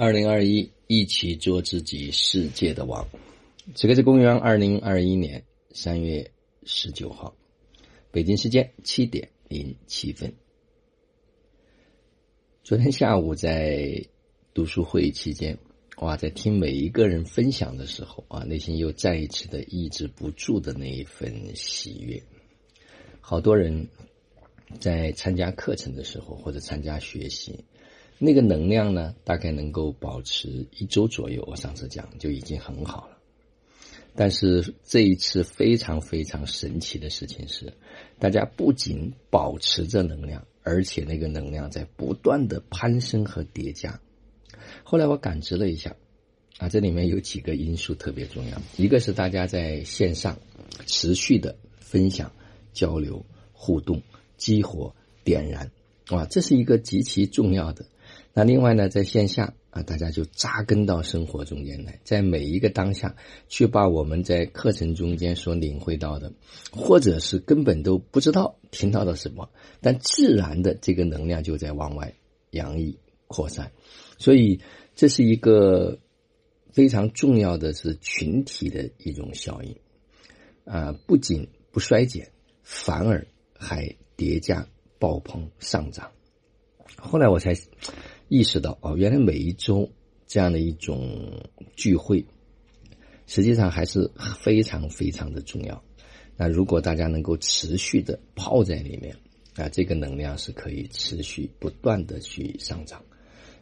二零二一，一起做自己世界的王。这个是公元二零二一年三月十九号，北京时间七点零七分。昨天下午在读书会期间，哇，在听每一个人分享的时候啊，内心又再一次的抑制不住的那一份喜悦。好多人在参加课程的时候，或者参加学习。那个能量呢，大概能够保持一周左右。我上次讲就已经很好了。但是这一次非常非常神奇的事情是，大家不仅保持着能量，而且那个能量在不断的攀升和叠加。后来我感知了一下，啊，这里面有几个因素特别重要。一个是大家在线上持续的分享、交流、互动、激活、点燃，哇，这是一个极其重要的。那另外呢，在线下啊，大家就扎根到生活中间来，在每一个当下，去把我们在课程中间所领会到的，或者是根本都不知道听到了什么，但自然的这个能量就在往外洋溢扩散，所以这是一个非常重要的是群体的一种效应啊，不仅不衰减，反而还叠加爆棚上涨。后来我才。意识到哦，原来每一周这样的一种聚会，实际上还是非常非常的重要。那如果大家能够持续的泡在里面啊，这个能量是可以持续不断的去上涨。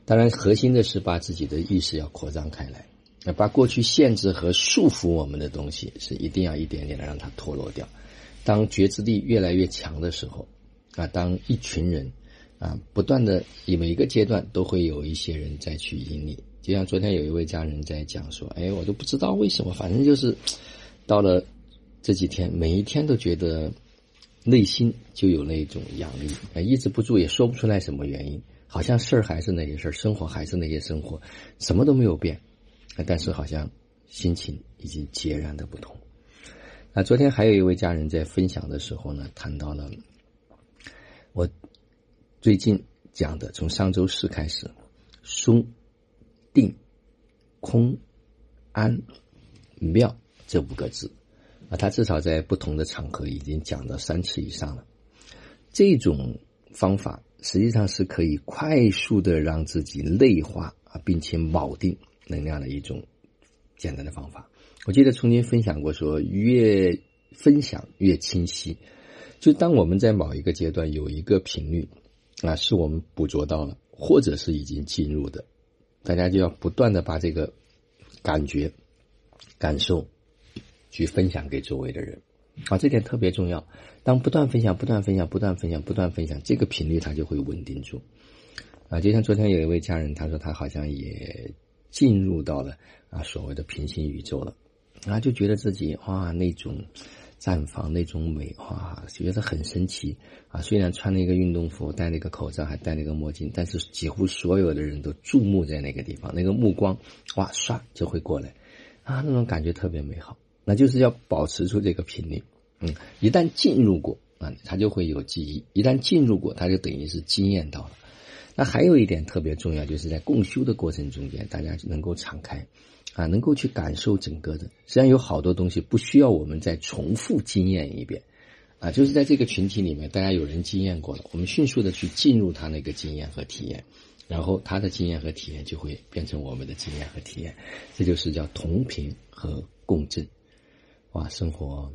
当然，核心的是把自己的意识要扩张开来，那把过去限制和束缚我们的东西是一定要一点点的让它脱落掉。当觉知力越来越强的时候，啊，当一群人。啊，不断的以每一个阶段都会有一些人在去引领，就像昨天有一位家人在讲说，哎，我都不知道为什么，反正就是到了这几天，每一天都觉得内心就有那种压力，啊，抑制不住，也说不出来什么原因，好像事儿还是那些事儿，生活还是那些生活，什么都没有变，但是好像心情已经截然的不同。那昨天还有一位家人在分享的时候呢，谈到了我。最近讲的，从上周四开始，松、定、空、安、妙这五个字啊，他至少在不同的场合已经讲了三次以上了。这种方法实际上是可以快速的让自己内化啊，并且铆定能量的一种简单的方法。我记得曾经分享过，说越分享越清晰。就当我们在某一个阶段有一个频率。啊，是我们捕捉到了，或者是已经进入的，大家就要不断的把这个感觉、感受去分享给周围的人，啊，这点特别重要。当不断分享、不断分享、不断分享、不断分享，这个频率它就会稳定住。啊，就像昨天有一位家人，他说他好像也进入到了啊所谓的平行宇宙了，啊，就觉得自己哇那种。绽放那种美，哇，觉得很神奇啊！虽然穿了一个运动服，戴了一个口罩，还戴了一个墨镜，但是几乎所有的人都注目在那个地方，那个目光，哇，唰就会过来，啊，那种感觉特别美好。那就是要保持住这个频率，嗯，一旦进入过啊，他就会有记忆；一旦进入过，他就等于是经验到了。那还有一点特别重要，就是在共修的过程中间，大家能够敞开。啊，能够去感受整个的，实际上有好多东西不需要我们再重复经验一遍，啊，就是在这个群体里面，大家有人经验过了，我们迅速的去进入他那个经验和体验，然后他的经验和体验就会变成我们的经验和体验，这就是叫同频和共振，哇，生活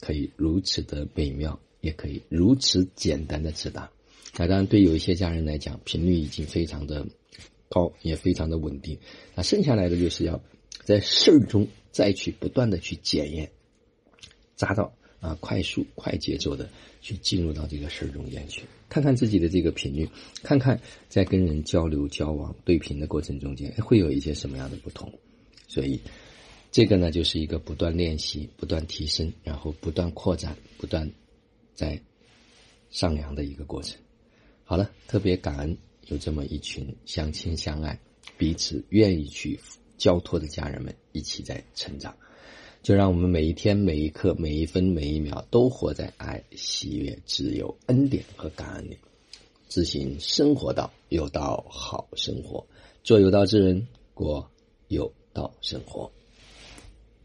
可以如此的美妙，也可以如此简单的直达。那当然，对有一些家人来讲，频率已经非常的高，也非常的稳定，那剩下来的就是要。在事儿中再去不断的去检验，扎到啊，快速快节奏的去进入到这个事儿中间去，看看自己的这个频率，看看在跟人交流交往对频的过程中间会有一些什么样的不同。所以，这个呢就是一个不断练习、不断提升，然后不断扩展、不断在上扬的一个过程。好了，特别感恩有这么一群相亲相爱、彼此愿意去。交托的家人们一起在成长，就让我们每一天、每一刻、每一分、每一秒都活在爱、喜悦、自由、恩典和感恩里，自行生活道有道好生活，做有道之人，过有道生活。